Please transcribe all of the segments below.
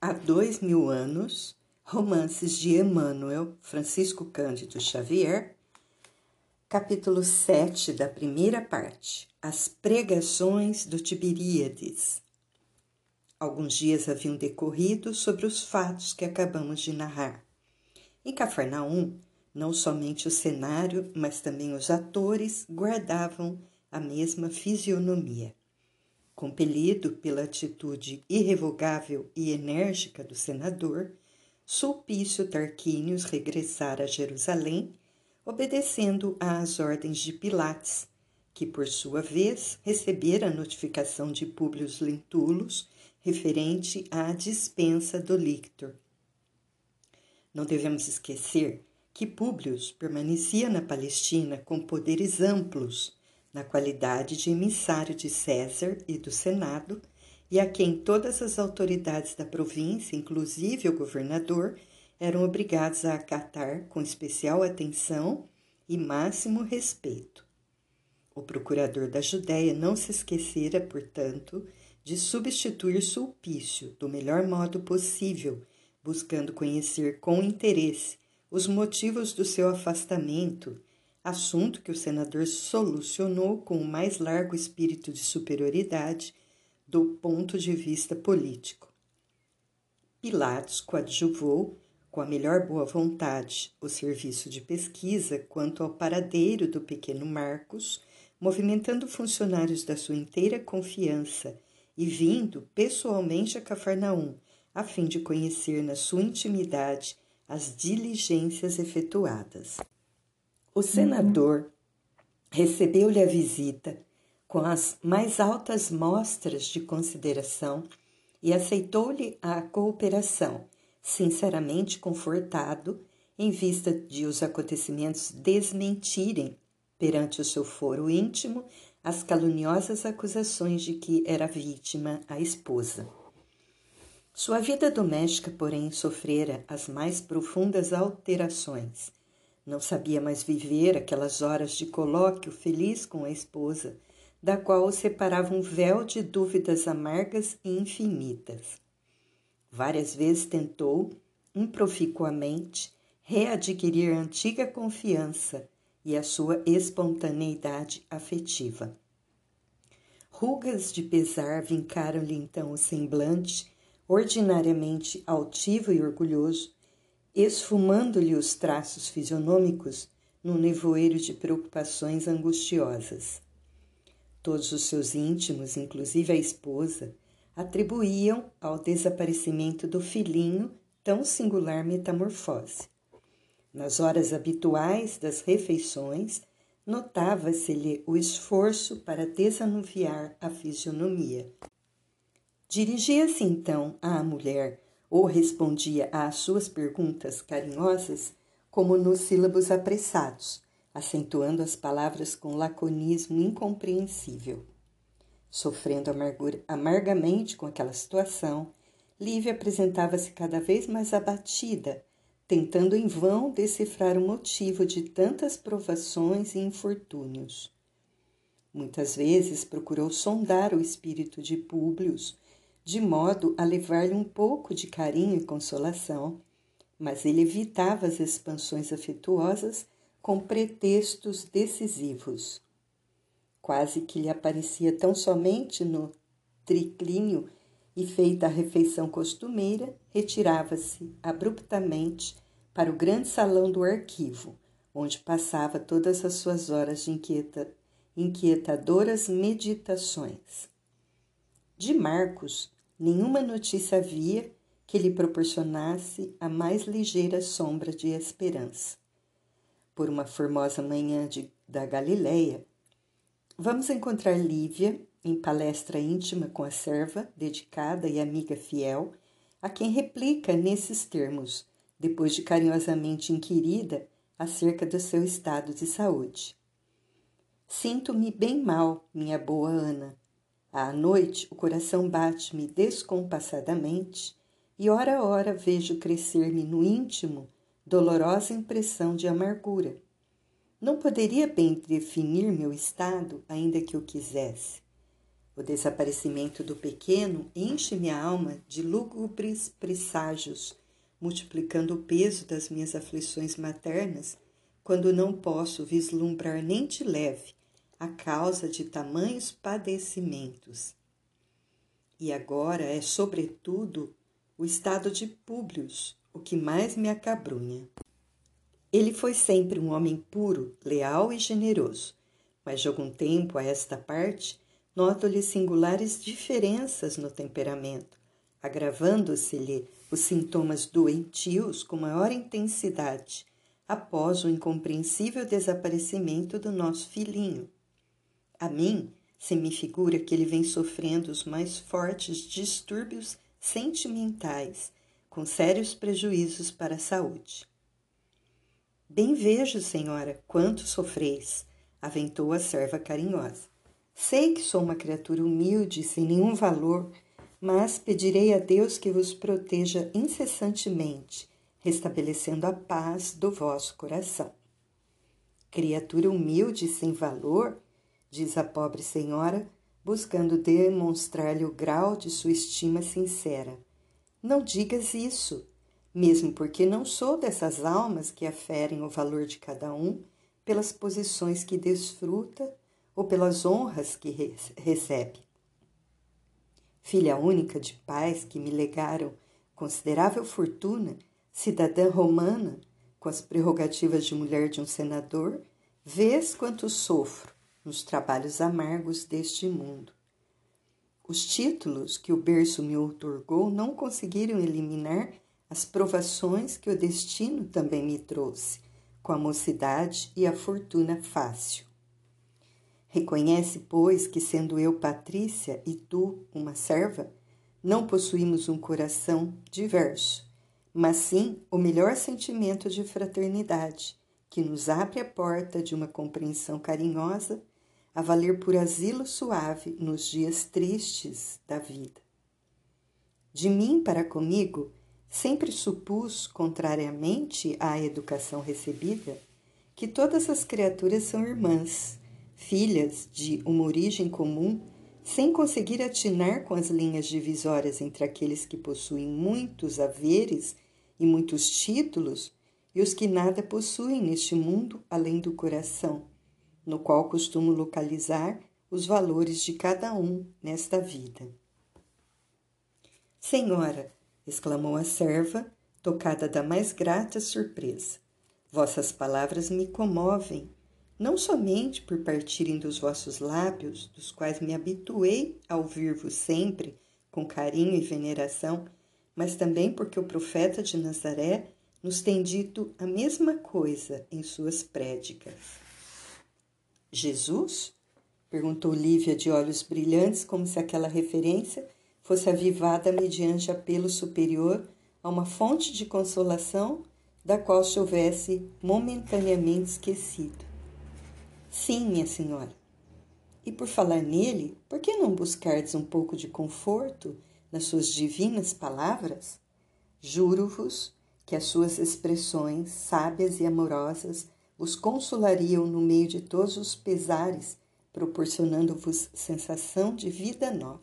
Há dois mil anos, romances de Emmanuel Francisco Cândido Xavier, capítulo 7 da primeira parte, As Pregações do Tiberíades. Alguns dias haviam decorrido sobre os fatos que acabamos de narrar. Em Cafarnaum, não somente o cenário, mas também os atores guardavam a mesma fisionomia. Compelido pela atitude irrevogável e enérgica do senador, Sulpício Tarquínios regressara a Jerusalém, obedecendo às ordens de Pilates, que por sua vez recebera a notificação de Públio Lentulus referente à dispensa do lictor. Não devemos esquecer que Públio permanecia na Palestina com poderes amplos na qualidade de emissário de César e do Senado, e a quem todas as autoridades da província, inclusive o governador, eram obrigados a acatar com especial atenção e máximo respeito. O procurador da Judéia não se esquecera, portanto, de substituir Sulpício do melhor modo possível, buscando conhecer com interesse os motivos do seu afastamento assunto que o senador solucionou com o mais largo espírito de superioridade do ponto de vista político. Pilatos coadjuvou, com a melhor boa vontade, o serviço de pesquisa quanto ao paradeiro do pequeno Marcos, movimentando funcionários da sua inteira confiança e vindo pessoalmente a Cafarnaum, a fim de conhecer na sua intimidade as diligências efetuadas. O senador recebeu-lhe a visita com as mais altas mostras de consideração e aceitou-lhe a cooperação, sinceramente confortado em vista de os acontecimentos desmentirem, perante o seu foro íntimo, as caluniosas acusações de que era vítima a esposa. Sua vida doméstica, porém, sofrera as mais profundas alterações não sabia mais viver aquelas horas de colóquio feliz com a esposa, da qual o separava um véu de dúvidas amargas e infinitas. Várias vezes tentou, improficuamente, readquirir a antiga confiança e a sua espontaneidade afetiva. Rugas de pesar vincaram-lhe então o semblante, ordinariamente altivo e orgulhoso, esfumando-lhe os traços fisionômicos num nevoeiro de preocupações angustiosas. Todos os seus íntimos, inclusive a esposa, atribuíam ao desaparecimento do filhinho tão singular metamorfose. Nas horas habituais das refeições, notava-se-lhe o esforço para desanuviar a fisionomia. Dirigia-se então à mulher ou respondia às suas perguntas carinhosas como nos sílabos apressados, acentuando as palavras com laconismo incompreensível. Sofrendo amargura, amargamente com aquela situação, Lívia apresentava-se cada vez mais abatida, tentando em vão decifrar o motivo de tantas provações e infortúnios. Muitas vezes procurou sondar o espírito de Públio de modo a levar-lhe um pouco de carinho e consolação, mas ele evitava as expansões afetuosas com pretextos decisivos. Quase que lhe aparecia tão somente no triclínio e feita a refeição costumeira, retirava-se abruptamente para o grande salão do arquivo, onde passava todas as suas horas de inquieta, inquietadoras meditações. De Marcos, Nenhuma notícia havia que lhe proporcionasse a mais ligeira sombra de esperança. Por uma formosa manhã de, da Galileia, vamos encontrar Lívia em palestra íntima com a serva, dedicada e amiga fiel, a quem replica nesses termos, depois de carinhosamente inquirida acerca do seu estado de saúde. Sinto-me bem mal, minha boa Ana, à noite, o coração bate-me descompassadamente e, ora a ora, vejo crescer-me no íntimo dolorosa impressão de amargura. Não poderia bem definir meu estado, ainda que eu quisesse. O desaparecimento do pequeno enche minha alma de lúgubres presságios, multiplicando o peso das minhas aflições maternas, quando não posso vislumbrar nem de leve a causa de tamanhos padecimentos. E agora é, sobretudo, o estado de Públio o que mais me acabrunha. Ele foi sempre um homem puro, leal e generoso, mas de algum tempo a esta parte noto-lhe singulares diferenças no temperamento, agravando-se-lhe os sintomas doentios com maior intensidade após o incompreensível desaparecimento do nosso filhinho. A mim, se me figura que ele vem sofrendo os mais fortes distúrbios sentimentais, com sérios prejuízos para a saúde. Bem vejo, senhora, quanto sofreis, aventou a serva carinhosa. Sei que sou uma criatura humilde, sem nenhum valor, mas pedirei a Deus que vos proteja incessantemente, restabelecendo a paz do vosso coração. Criatura humilde sem valor, diz a pobre senhora, buscando demonstrar-lhe o grau de sua estima sincera. Não digas isso, mesmo porque não sou dessas almas que aferem o valor de cada um pelas posições que desfruta ou pelas honras que recebe. Filha única de pais que me legaram considerável fortuna, cidadã romana, com as prerrogativas de mulher de um senador, vês quanto sofro nos trabalhos amargos deste mundo. Os títulos que o berço me outorgou não conseguiram eliminar as provações que o destino também me trouxe, com a mocidade e a fortuna fácil. Reconhece, pois, que sendo eu Patrícia e tu uma serva, não possuímos um coração diverso, mas sim o melhor sentimento de fraternidade, que nos abre a porta de uma compreensão carinhosa a valer por asilo suave nos dias tristes da vida. De mim para comigo, sempre supus, contrariamente à educação recebida, que todas as criaturas são irmãs, filhas de uma origem comum, sem conseguir atinar com as linhas divisórias entre aqueles que possuem muitos haveres e muitos títulos e os que nada possuem neste mundo além do coração no qual costumo localizar os valores de cada um nesta vida. Senhora, exclamou a serva, tocada da mais grata surpresa, vossas palavras me comovem, não somente por partirem dos vossos lábios, dos quais me habituei a ouvir-vos sempre com carinho e veneração, mas também porque o profeta de Nazaré nos tem dito a mesma coisa em suas prédicas. Jesus? perguntou Lívia de olhos brilhantes, como se aquela referência fosse avivada mediante apelo superior a uma fonte de consolação da qual se houvesse momentaneamente esquecido. Sim, minha senhora. E por falar nele, por que não buscardes um pouco de conforto nas suas divinas palavras? Juro-vos que as suas expressões sábias e amorosas os consolariam no meio de todos os pesares, proporcionando-vos sensação de vida nova.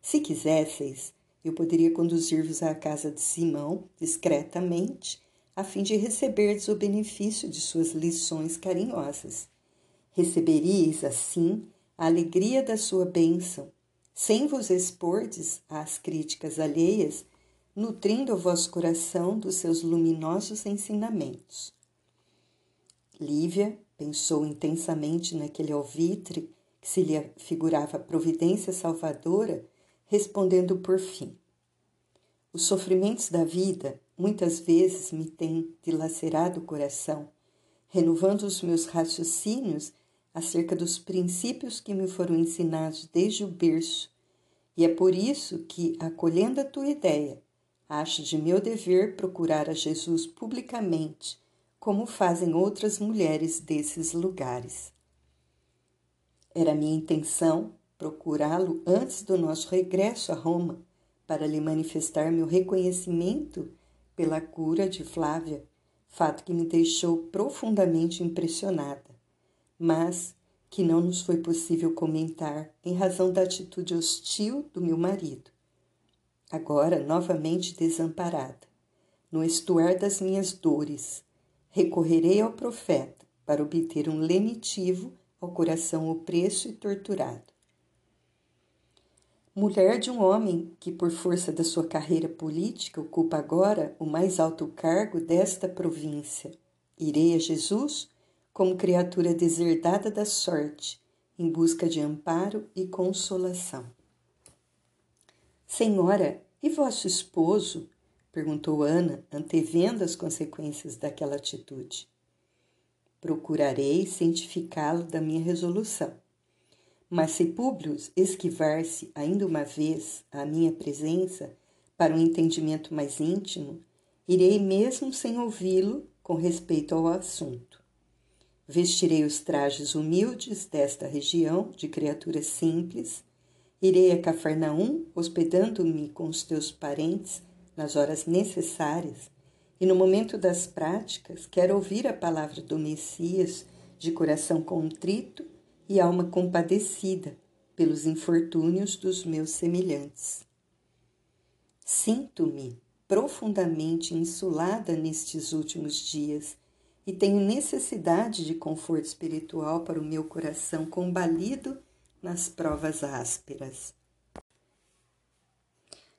Se quisesseis, eu poderia conduzir-vos à casa de Simão discretamente, a fim de receberdes o benefício de suas lições carinhosas. Receberíeis, assim, a alegria da sua bênção, sem vos expordes às críticas alheias, nutrindo o vosso coração dos seus luminosos ensinamentos. Lívia pensou intensamente naquele alvitre que se lhe figurava providência salvadora, respondendo por fim: Os sofrimentos da vida muitas vezes me têm dilacerado o coração, renovando os meus raciocínios acerca dos princípios que me foram ensinados desde o berço, e é por isso que, acolhendo a tua ideia, acho de meu dever procurar a Jesus publicamente como fazem outras mulheres desses lugares. Era minha intenção procurá-lo antes do nosso regresso a Roma, para lhe manifestar meu reconhecimento pela cura de Flávia, fato que me deixou profundamente impressionada. Mas, que não nos foi possível comentar em razão da atitude hostil do meu marido. Agora, novamente desamparada, no estuar das minhas dores, recorrerei ao profeta para obter um lenitivo ao coração opresso e torturado. Mulher de um homem que, por força da sua carreira política, ocupa agora o mais alto cargo desta província, irei a Jesus como criatura deserdada da sorte, em busca de amparo e consolação. Senhora, e vosso esposo? Perguntou Ana, antevendo as consequências daquela atitude. Procurarei cientificá-lo da minha resolução mas se Públio esquivar-se ainda uma vez à minha presença para um entendimento mais íntimo, irei mesmo sem ouvi-lo com respeito ao assunto. Vestirei os trajes humildes desta região de criatura simples, irei a Cafarnaum, hospedando-me com os teus parentes nas horas necessárias, e no momento das práticas quero ouvir a palavra do Messias de coração contrito e alma compadecida pelos infortúnios dos meus semelhantes. Sinto-me profundamente insulada nestes últimos dias e tenho necessidade de conforto espiritual para o meu coração combalido nas provas ásperas.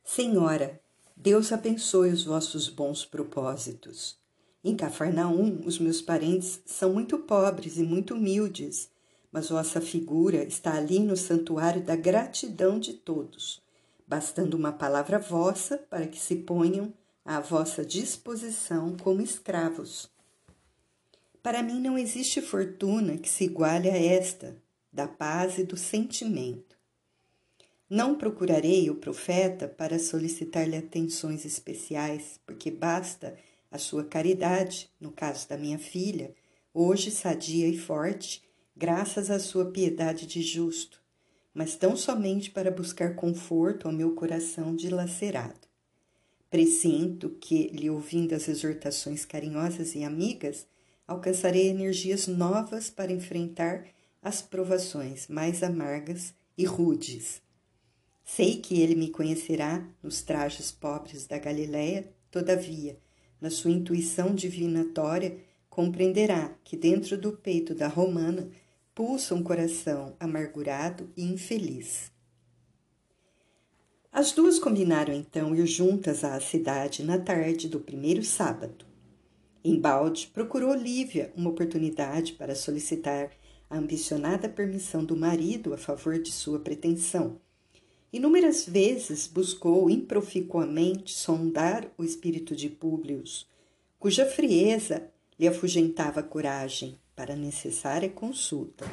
Senhora, Deus abençoe os vossos bons propósitos. Em Cafarnaum, os meus parentes são muito pobres e muito humildes mas vossa figura está ali no santuário da gratidão de todos, bastando uma palavra vossa para que se ponham à vossa disposição como escravos. Para mim não existe fortuna que se iguale a esta, da paz e do sentimento. Não procurarei o profeta para solicitar-lhe atenções especiais, porque basta a sua caridade, no caso da minha filha, hoje sadia e forte, graças à sua piedade de justo, mas tão somente para buscar conforto ao meu coração dilacerado. Presinto que, lhe ouvindo as exortações carinhosas e amigas, alcançarei energias novas para enfrentar as provações mais amargas e rudes. Sei que ele me conhecerá nos trajes pobres da Galiléia, todavia, na sua intuição divinatória, compreenderá que dentro do peito da romana pulsa um coração amargurado e infeliz. As duas combinaram então ir juntas à cidade na tarde do primeiro sábado. Embalde procurou Lívia uma oportunidade para solicitar a ambicionada permissão do marido a favor de sua pretensão. Inúmeras vezes buscou improficuamente sondar o espírito de Públio, cuja frieza lhe afugentava a coragem para a necessária consulta.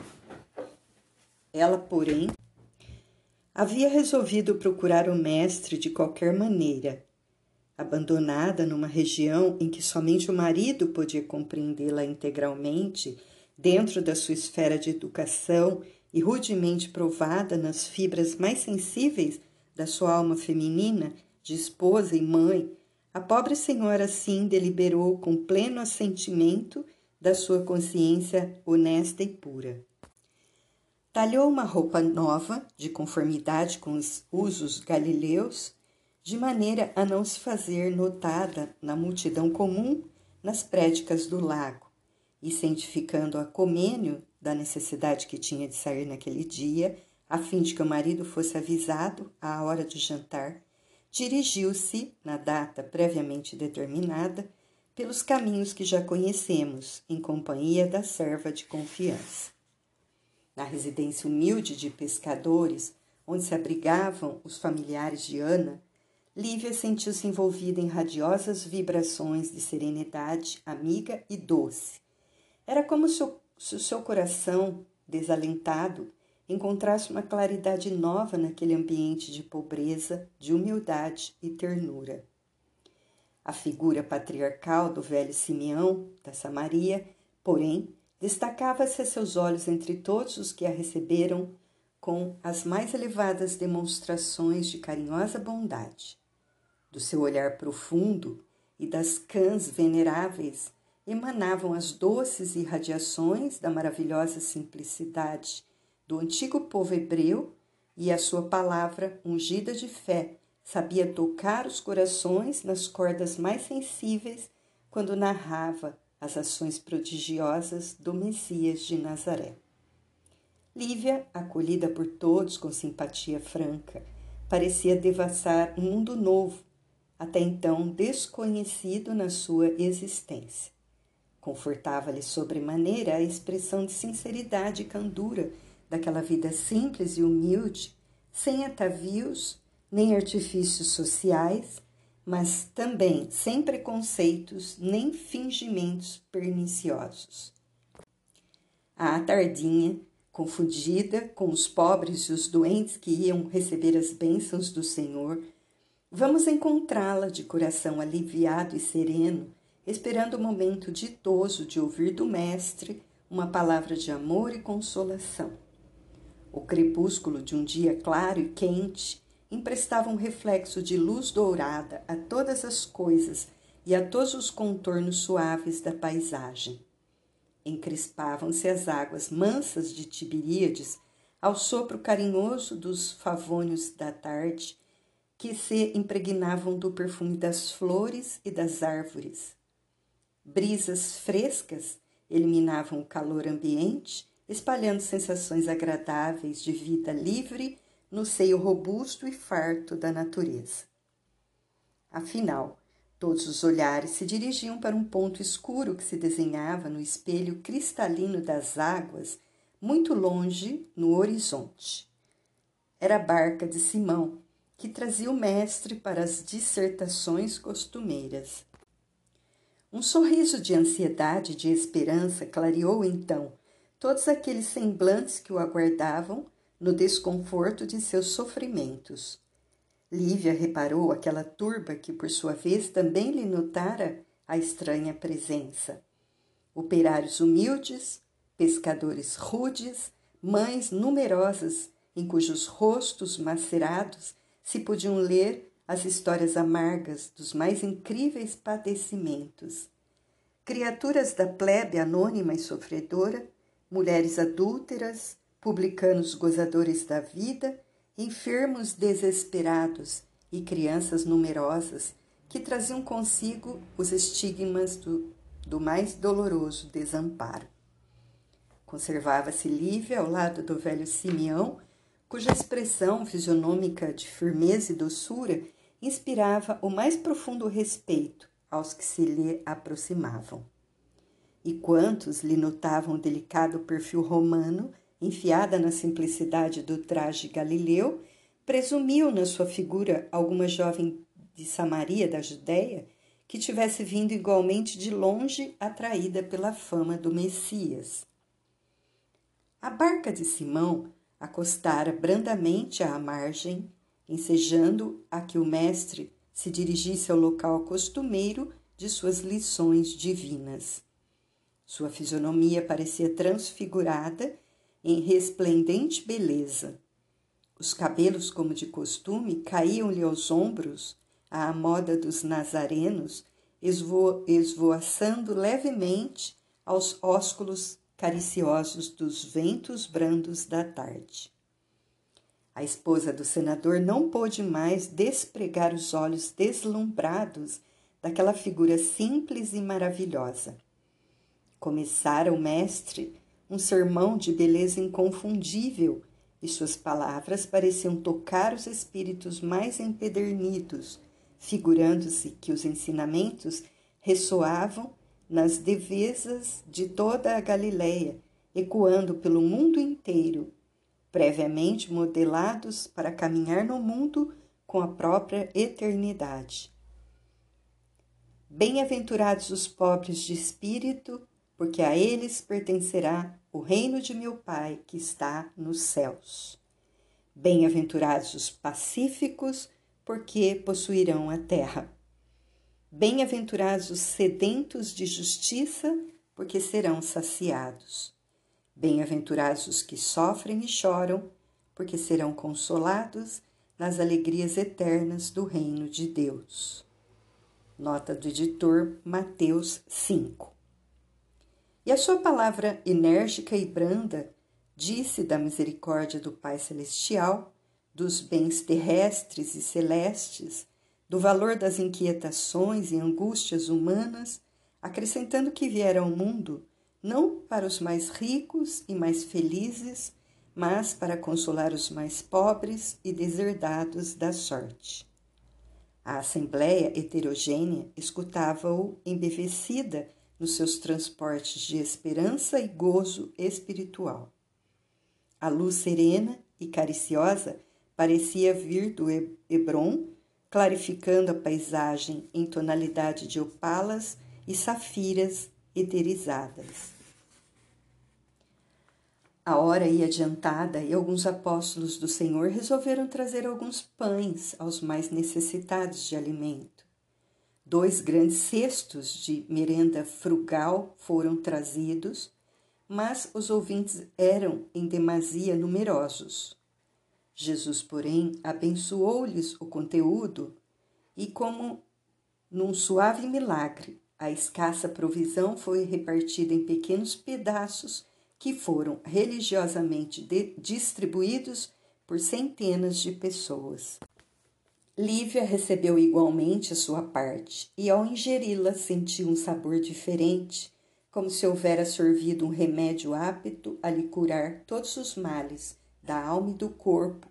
Ela, porém, havia resolvido procurar o mestre de qualquer maneira. Abandonada numa região em que somente o marido podia compreendê-la integralmente, dentro da sua esfera de educação e rudemente provada nas fibras mais sensíveis da sua alma feminina, de esposa e mãe, a pobre senhora assim deliberou com pleno assentimento da sua consciência honesta e pura. Talhou uma roupa nova, de conformidade com os usos galileus, de maneira a não se fazer notada na multidão comum nas prédicas do lago, e cientificando a comênio da necessidade que tinha de sair naquele dia, a fim de que o marido fosse avisado à hora do jantar, dirigiu-se, na data previamente determinada, pelos caminhos que já conhecemos, em companhia da serva de confiança. Na residência humilde de pescadores, onde se abrigavam os familiares de Ana, Lívia sentiu-se envolvida em radiosas vibrações de serenidade amiga e doce. Era como se o, se o seu coração, desalentado, encontrasse uma claridade nova naquele ambiente de pobreza, de humildade e ternura. A figura patriarcal do velho Simeão, da Samaria, porém, destacava-se a seus olhos entre todos os que a receberam com as mais elevadas demonstrações de carinhosa bondade. Do seu olhar profundo e das cãs veneráveis emanavam as doces irradiações da maravilhosa simplicidade do antigo povo hebreu e a sua palavra, ungida de fé, sabia tocar os corações nas cordas mais sensíveis quando narrava as ações prodigiosas do Messias de Nazaré. Lívia, acolhida por todos com simpatia franca, parecia devassar um mundo novo, até então desconhecido na sua existência. Confortava-lhe sobremaneira a expressão de sinceridade e candura daquela vida simples e humilde, sem atavios nem artifícios sociais, mas também sem preconceitos nem fingimentos perniciosos. A tardinha, confundida com os pobres e os doentes que iam receber as bênçãos do Senhor, vamos encontrá-la de coração aliviado e sereno, esperando o momento ditoso de ouvir do Mestre uma palavra de amor e consolação. O crepúsculo de um dia claro e quente emprestava um reflexo de luz dourada a todas as coisas e a todos os contornos suaves da paisagem. Encrespavam-se as águas mansas de Tiberíades ao sopro carinhoso dos favônios da tarde, que se impregnavam do perfume das flores e das árvores. Brisas frescas eliminavam o calor ambiente espalhando sensações agradáveis de vida livre no seio robusto e farto da natureza. Afinal, todos os olhares se dirigiam para um ponto escuro que se desenhava no espelho cristalino das águas, muito longe no horizonte. Era a barca de Simão, que trazia o mestre para as dissertações costumeiras. Um sorriso de ansiedade e de esperança clareou então todos aqueles semblantes que o aguardavam no desconforto de seus sofrimentos. Lívia reparou aquela turba que, por sua vez, também lhe notara a estranha presença. Operários humildes, pescadores rudes, mães numerosas, em cujos rostos macerados se podiam ler as histórias amargas dos mais incríveis padecimentos. Criaturas da plebe anônima e sofredora mulheres adúlteras, publicanos gozadores da vida, enfermos desesperados e crianças numerosas que traziam consigo os estigmas do, do mais doloroso desamparo. Conservava-se Lívia ao lado do velho Simeão, cuja expressão fisionômica de firmeza e doçura inspirava o mais profundo respeito aos que se lhe aproximavam e quantos lhe notavam o delicado perfil romano, enfiada na simplicidade do traje galileu, presumiam na sua figura alguma jovem de Samaria da Judéia que tivesse vindo igualmente de longe atraída pela fama do Messias. A barca de Simão acostara brandamente à margem, ensejando a que o mestre se dirigisse ao local costumeiro de suas lições divinas. Sua fisionomia parecia transfigurada em resplendente beleza. Os cabelos, como de costume, caíam-lhe aos ombros, à moda dos nazarenos, esvo esvoaçando levemente aos ósculos cariciosos dos ventos brandos da tarde. A esposa do senador não pôde mais despregar os olhos deslumbrados daquela figura simples e maravilhosa. Começara o mestre um sermão de beleza inconfundível e suas palavras pareciam tocar os espíritos mais empedernidos, figurando-se que os ensinamentos ressoavam nas devesas de toda a Galileia, ecoando pelo mundo inteiro, previamente modelados para caminhar no mundo com a própria eternidade. Bem-aventurados os pobres de espírito, porque a eles pertencerá o reino de meu Pai que está nos céus. Bem-aventurados os pacíficos, porque possuirão a terra. Bem-aventurados os sedentos de justiça, porque serão saciados. Bem-aventurados os que sofrem e choram, porque serão consolados nas alegrias eternas do reino de Deus. Nota do editor Mateus 5. E a sua palavra enérgica e branda disse da misericórdia do Pai Celestial, dos bens terrestres e celestes, do valor das inquietações e angústias humanas, acrescentando que viera ao mundo não para os mais ricos e mais felizes, mas para consolar os mais pobres e deserdados da sorte. A assembleia heterogênea escutava-o embevecida nos seus transportes de esperança e gozo espiritual. A luz serena e cariciosa parecia vir do Hebron, clarificando a paisagem em tonalidade de opalas e safiras eterizadas. A hora ia adiantada e alguns apóstolos do Senhor resolveram trazer alguns pães aos mais necessitados de alimento. Dois grandes cestos de merenda frugal foram trazidos, mas os ouvintes eram em demasia numerosos. Jesus, porém, abençoou-lhes o conteúdo e, como num suave milagre, a escassa provisão foi repartida em pequenos pedaços que foram religiosamente distribuídos por centenas de pessoas. Lívia recebeu igualmente a sua parte e, ao ingeri-la, sentiu um sabor diferente, como se houvera sorvido um remédio apto a lhe curar todos os males da alma e do corpo,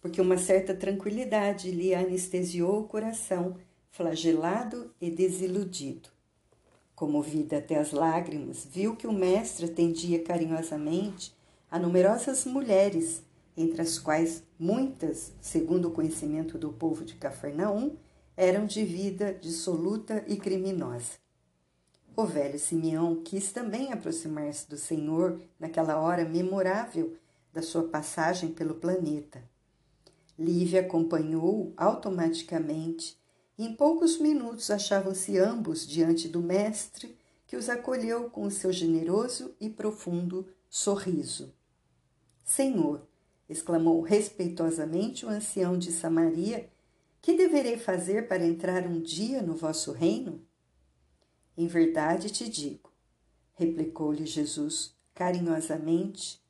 porque uma certa tranquilidade lhe anestesiou o coração, flagelado e desiludido. Comovida até as lágrimas, viu que o mestre atendia carinhosamente a numerosas mulheres, entre as quais muitas, segundo o conhecimento do povo de Cafarnaum, eram de vida dissoluta e criminosa. O velho Simeão quis também aproximar-se do Senhor naquela hora memorável da sua passagem pelo planeta. Lívia acompanhou-o automaticamente em poucos minutos achavam-se ambos diante do Mestre, que os acolheu com o seu generoso e profundo sorriso. Senhor, exclamou respeitosamente o ancião de Samaria, que deverei fazer para entrar um dia no vosso reino? Em verdade te digo, replicou-lhe Jesus carinhosamente,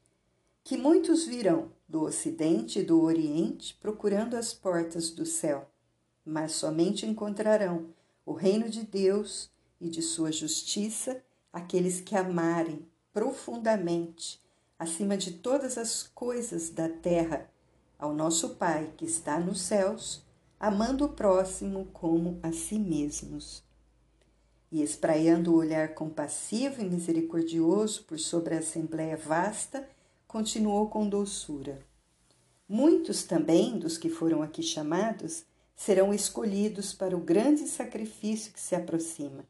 que muitos virão do Ocidente e do Oriente procurando as portas do céu mas somente encontrarão o reino de Deus e de sua justiça aqueles que amarem profundamente, acima de todas as coisas da terra, ao nosso Pai que está nos céus, amando o próximo como a si mesmos. E espraiando o olhar compassivo e misericordioso por sobre a assembleia vasta, continuou com doçura. Muitos também dos que foram aqui chamados serão escolhidos para o grande sacrifício que se aproxima.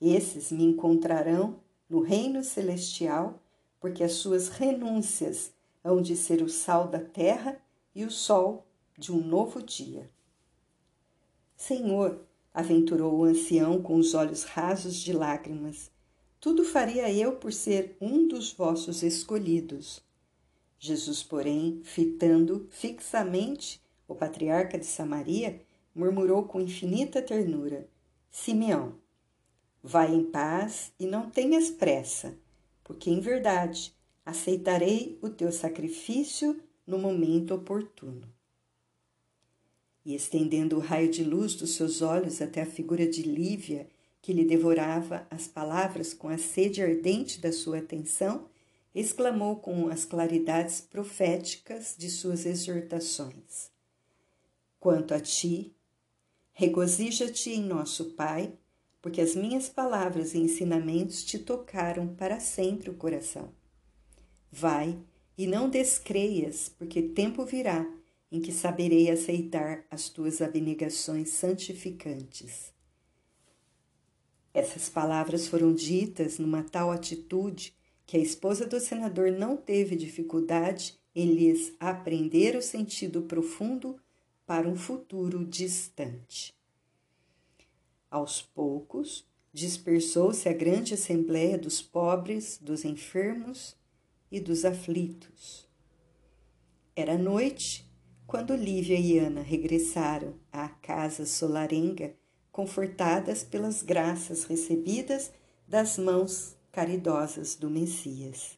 Esses me encontrarão no reino celestial, porque as suas renúncias hão de ser o sal da terra e o sol de um novo dia. Senhor, aventurou o ancião com os olhos rasos de lágrimas, tudo faria eu por ser um dos vossos escolhidos. Jesus, porém, fitando fixamente o patriarca de Samaria murmurou com infinita ternura: Simeão, vai em paz e não tenhas pressa, porque em verdade aceitarei o teu sacrifício no momento oportuno. E estendendo o raio de luz dos seus olhos até a figura de Lívia, que lhe devorava as palavras com a sede ardente da sua atenção, exclamou com as claridades proféticas de suas exortações: Quanto a ti, regozija-te em nosso Pai, porque as minhas palavras e ensinamentos te tocaram para sempre o coração. Vai e não descreias, porque tempo virá em que saberei aceitar as tuas abnegações santificantes. Essas palavras foram ditas numa tal atitude que a esposa do senador não teve dificuldade em lhes aprender o sentido profundo para um futuro distante. Aos poucos, dispersou-se a grande assembléia dos pobres, dos enfermos e dos aflitos. Era noite quando Lívia e Ana regressaram à casa solarenga, confortadas pelas graças recebidas das mãos caridosas do Messias.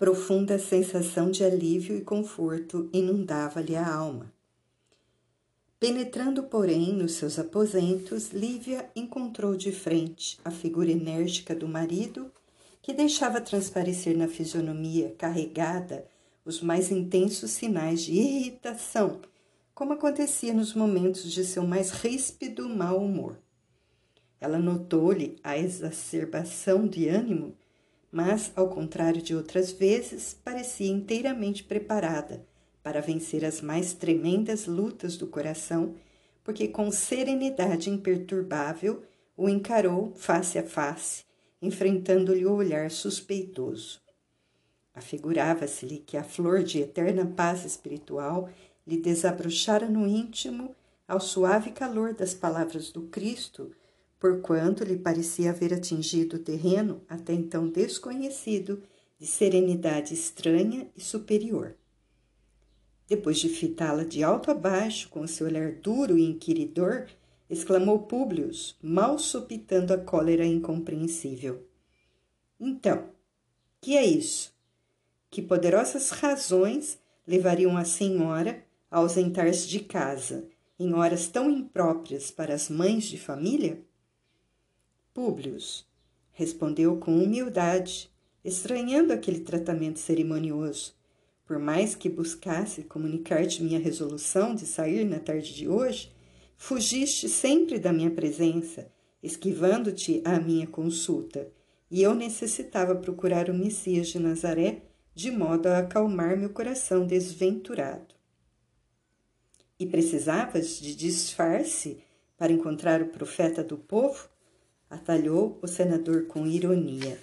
Profunda sensação de alívio e conforto inundava-lhe a alma. Penetrando, porém, nos seus aposentos, Lívia encontrou de frente a figura enérgica do marido, que deixava transparecer na fisionomia carregada os mais intensos sinais de irritação, como acontecia nos momentos de seu mais ríspido mau humor. Ela notou-lhe a exacerbação de ânimo, mas, ao contrário de outras vezes, parecia inteiramente preparada para vencer as mais tremendas lutas do coração, porque com serenidade imperturbável o encarou face a face, enfrentando-lhe o olhar suspeitoso. Afigurava-se-lhe que a flor de eterna paz espiritual lhe desabrochara no íntimo ao suave calor das palavras do Cristo, porquanto lhe parecia haver atingido o terreno até então desconhecido de serenidade estranha e superior. Depois de fitá-la de alto a baixo com seu olhar duro e inquiridor, exclamou Públio, mal sopitando a cólera incompreensível. Então, que é isso? Que poderosas razões levariam a senhora a ausentar-se de casa em horas tão impróprias para as mães de família? Públio respondeu com humildade, estranhando aquele tratamento cerimonioso por mais que buscasse comunicar-te minha resolução de sair na tarde de hoje, fugiste sempre da minha presença, esquivando-te à minha consulta, e eu necessitava procurar o Messias de Nazaré de modo a acalmar meu coração desventurado. E precisavas de disfarce para encontrar o profeta do povo? Atalhou o senador com ironia.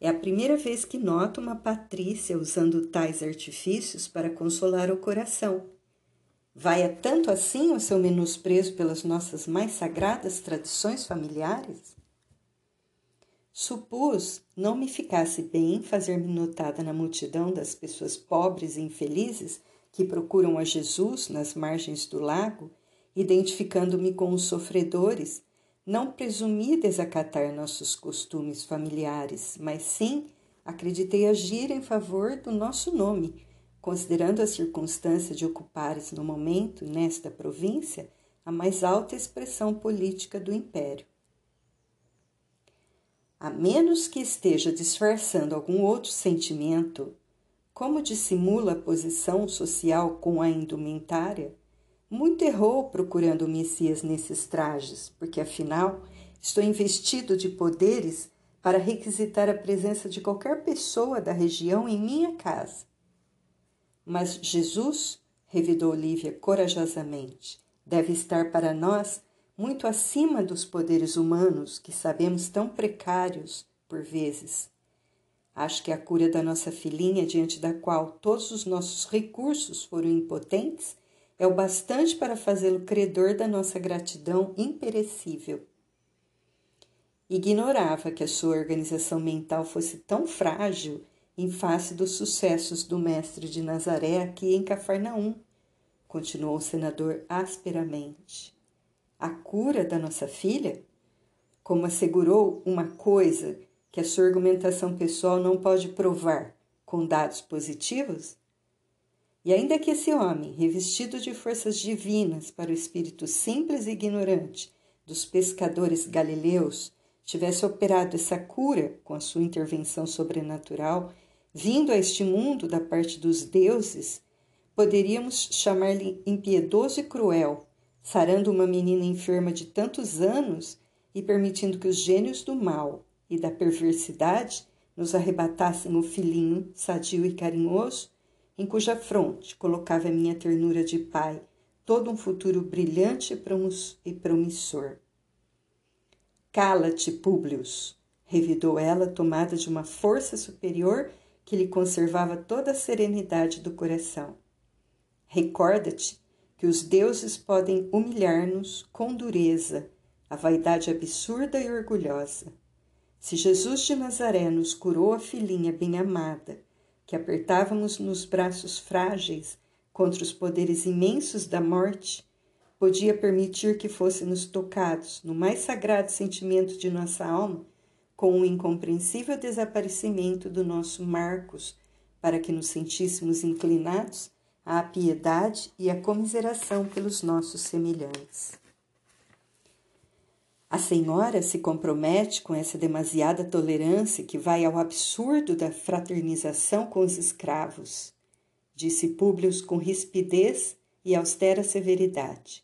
É a primeira vez que noto uma patrícia usando tais artifícios para consolar o coração. Vai a tanto assim o seu menosprezo pelas nossas mais sagradas tradições familiares? Supus não me ficasse bem fazer-me notada na multidão das pessoas pobres e infelizes que procuram a Jesus nas margens do lago, identificando-me com os sofredores não presumi desacatar nossos costumes familiares, mas sim acreditei agir em favor do nosso nome, considerando a circunstância de ocupares no momento, nesta província, a mais alta expressão política do império. A menos que esteja disfarçando algum outro sentimento, como dissimula a posição social com a indumentária, muito errou procurando o Messias nesses trajes, porque afinal estou investido de poderes para requisitar a presença de qualquer pessoa da região em minha casa. Mas Jesus, revidou Lívia corajosamente, deve estar para nós muito acima dos poderes humanos que sabemos tão precários por vezes. Acho que a cura da nossa filhinha, diante da qual todos os nossos recursos foram impotentes, é o bastante para fazê-lo credor da nossa gratidão imperecível. Ignorava que a sua organização mental fosse tão frágil em face dos sucessos do mestre de Nazaré aqui em Cafarnaum, continuou o senador asperamente. A cura da nossa filha? Como assegurou uma coisa que a sua argumentação pessoal não pode provar com dados positivos? E ainda que esse homem, revestido de forças divinas para o espírito simples e ignorante dos pescadores galileus, tivesse operado essa cura com a sua intervenção sobrenatural, vindo a este mundo da parte dos deuses, poderíamos chamar-lhe impiedoso e cruel, sarando uma menina enferma de tantos anos e permitindo que os gênios do mal e da perversidade nos arrebatassem o filhinho sadio e carinhoso em cuja fronte colocava a minha ternura de pai todo um futuro brilhante e promissor. Cala-te, Públio, revidou ela, tomada de uma força superior que lhe conservava toda a serenidade do coração. Recorda-te que os deuses podem humilhar-nos com dureza, a vaidade absurda e orgulhosa. Se Jesus de Nazaré nos curou a filhinha bem-amada, que apertávamos nos braços frágeis contra os poderes imensos da morte, podia permitir que fôssemos tocados no mais sagrado sentimento de nossa alma com o incompreensível desaparecimento do nosso Marcos, para que nos sentíssemos inclinados à piedade e à comiseração pelos nossos semelhantes. A senhora se compromete com essa demasiada tolerância que vai ao absurdo da fraternização com os escravos, disse Públio com rispidez e austera severidade.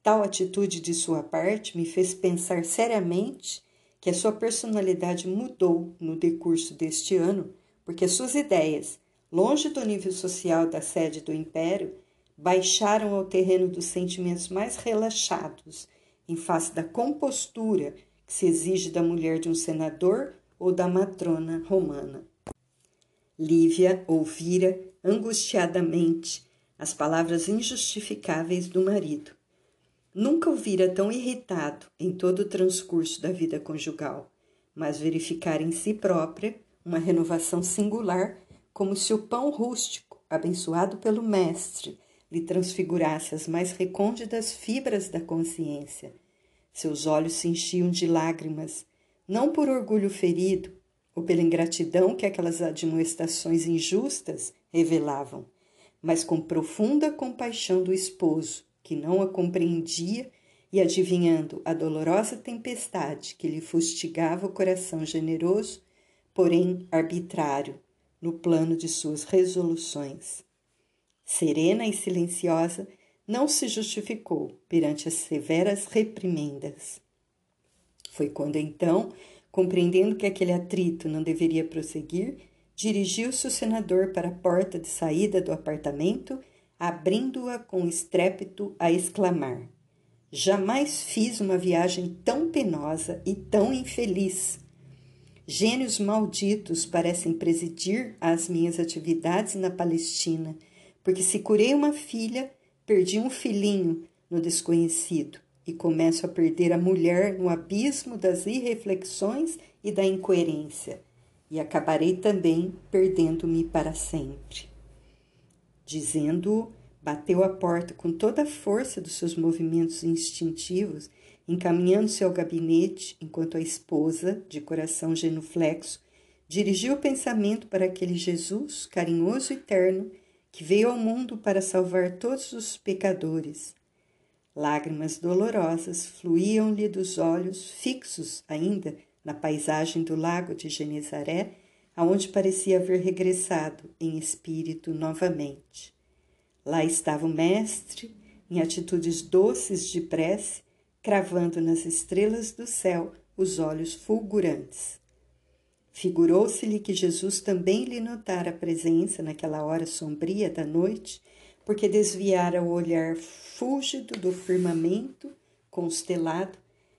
Tal atitude de sua parte me fez pensar seriamente que a sua personalidade mudou no decurso deste ano, porque suas ideias, longe do nível social da sede do império, baixaram ao terreno dos sentimentos mais relaxados, em face da compostura que se exige da mulher de um senador ou da matrona romana. Lívia ouvira angustiadamente as palavras injustificáveis do marido Nunca o vira tão irritado em todo o transcurso da vida conjugal, mas verificar em si própria uma renovação singular, como se o pão rústico, abençoado pelo Mestre, lhe transfigurasse as mais recônditas fibras da consciência. Seus olhos se enchiam de lágrimas, não por orgulho ferido ou pela ingratidão que aquelas admoestações injustas revelavam, mas com profunda compaixão do esposo que não a compreendia e adivinhando a dolorosa tempestade que lhe fustigava o coração generoso, porém arbitrário, no plano de suas resoluções. Serena e silenciosa, não se justificou perante as severas reprimendas. Foi quando então, compreendendo que aquele atrito não deveria prosseguir, dirigiu-se o senador para a porta de saída do apartamento abrindo-a com estrépito a exclamar: Jamais fiz uma viagem tão penosa e tão infeliz. Gênios malditos parecem presidir às minhas atividades na Palestina, porque se curei uma filha, perdi um filhinho no desconhecido e começo a perder a mulher no abismo das irreflexões e da incoerência, e acabarei também perdendo-me para sempre. Dizendo-o, bateu a porta com toda a força dos seus movimentos instintivos, encaminhando-se ao gabinete, enquanto a esposa, de coração genuflexo, dirigiu o pensamento para aquele Jesus carinhoso e terno que veio ao mundo para salvar todos os pecadores. Lágrimas dolorosas fluíam-lhe dos olhos, fixos ainda na paisagem do lago de Genezaré, aonde parecia haver regressado em espírito novamente. Lá estava o mestre, em atitudes doces de prece, cravando nas estrelas do céu os olhos fulgurantes. Figurou-se-lhe que Jesus também lhe notara a presença naquela hora sombria da noite, porque desviara o olhar fúlgido do firmamento constelado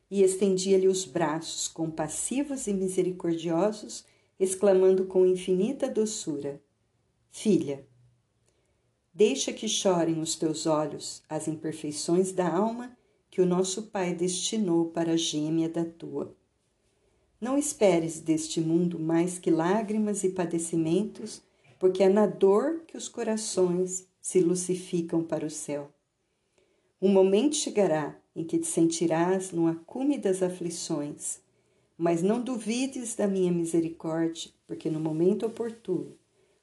e estendia-lhe os braços compassivos e misericordiosos exclamando com infinita doçura: Filha, deixa que chorem os teus olhos as imperfeições da alma que o nosso Pai destinou para a gêmea da tua. Não esperes deste mundo mais que lágrimas e padecimentos, porque é na dor que os corações se lucificam para o céu. Um momento chegará em que te sentirás no acume das aflições, mas não duvides da minha misericórdia, porque no momento oportuno,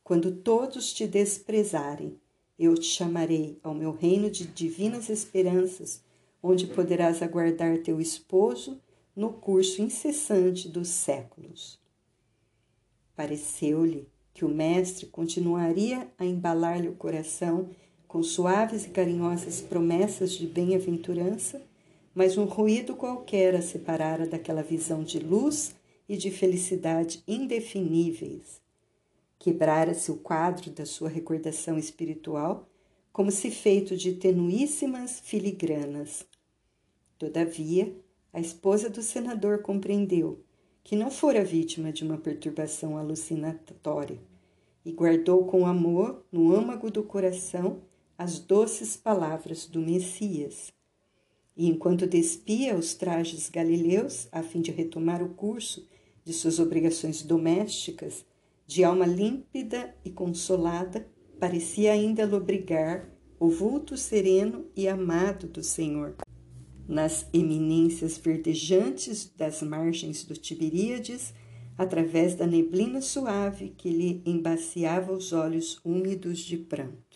quando todos te desprezarem, eu te chamarei ao meu reino de divinas esperanças, onde poderás aguardar teu esposo no curso incessante dos séculos. Pareceu-lhe que o mestre continuaria a embalar-lhe o coração com suaves e carinhosas promessas de bem-aventurança mas um ruído qualquer a separara daquela visão de luz e de felicidade indefiníveis. Quebrara-se o quadro da sua recordação espiritual, como se feito de tenuíssimas filigranas. Todavia, a esposa do senador compreendeu que não fora vítima de uma perturbação alucinatória e guardou com amor no âmago do coração as doces palavras do Messias e enquanto despia os trajes galileus a fim de retomar o curso de suas obrigações domésticas, de alma límpida e consolada, parecia ainda lobrigar o vulto sereno e amado do Senhor. Nas eminências verdejantes das margens do Tiberíades, através da neblina suave que lhe embaciava os olhos úmidos de pranto.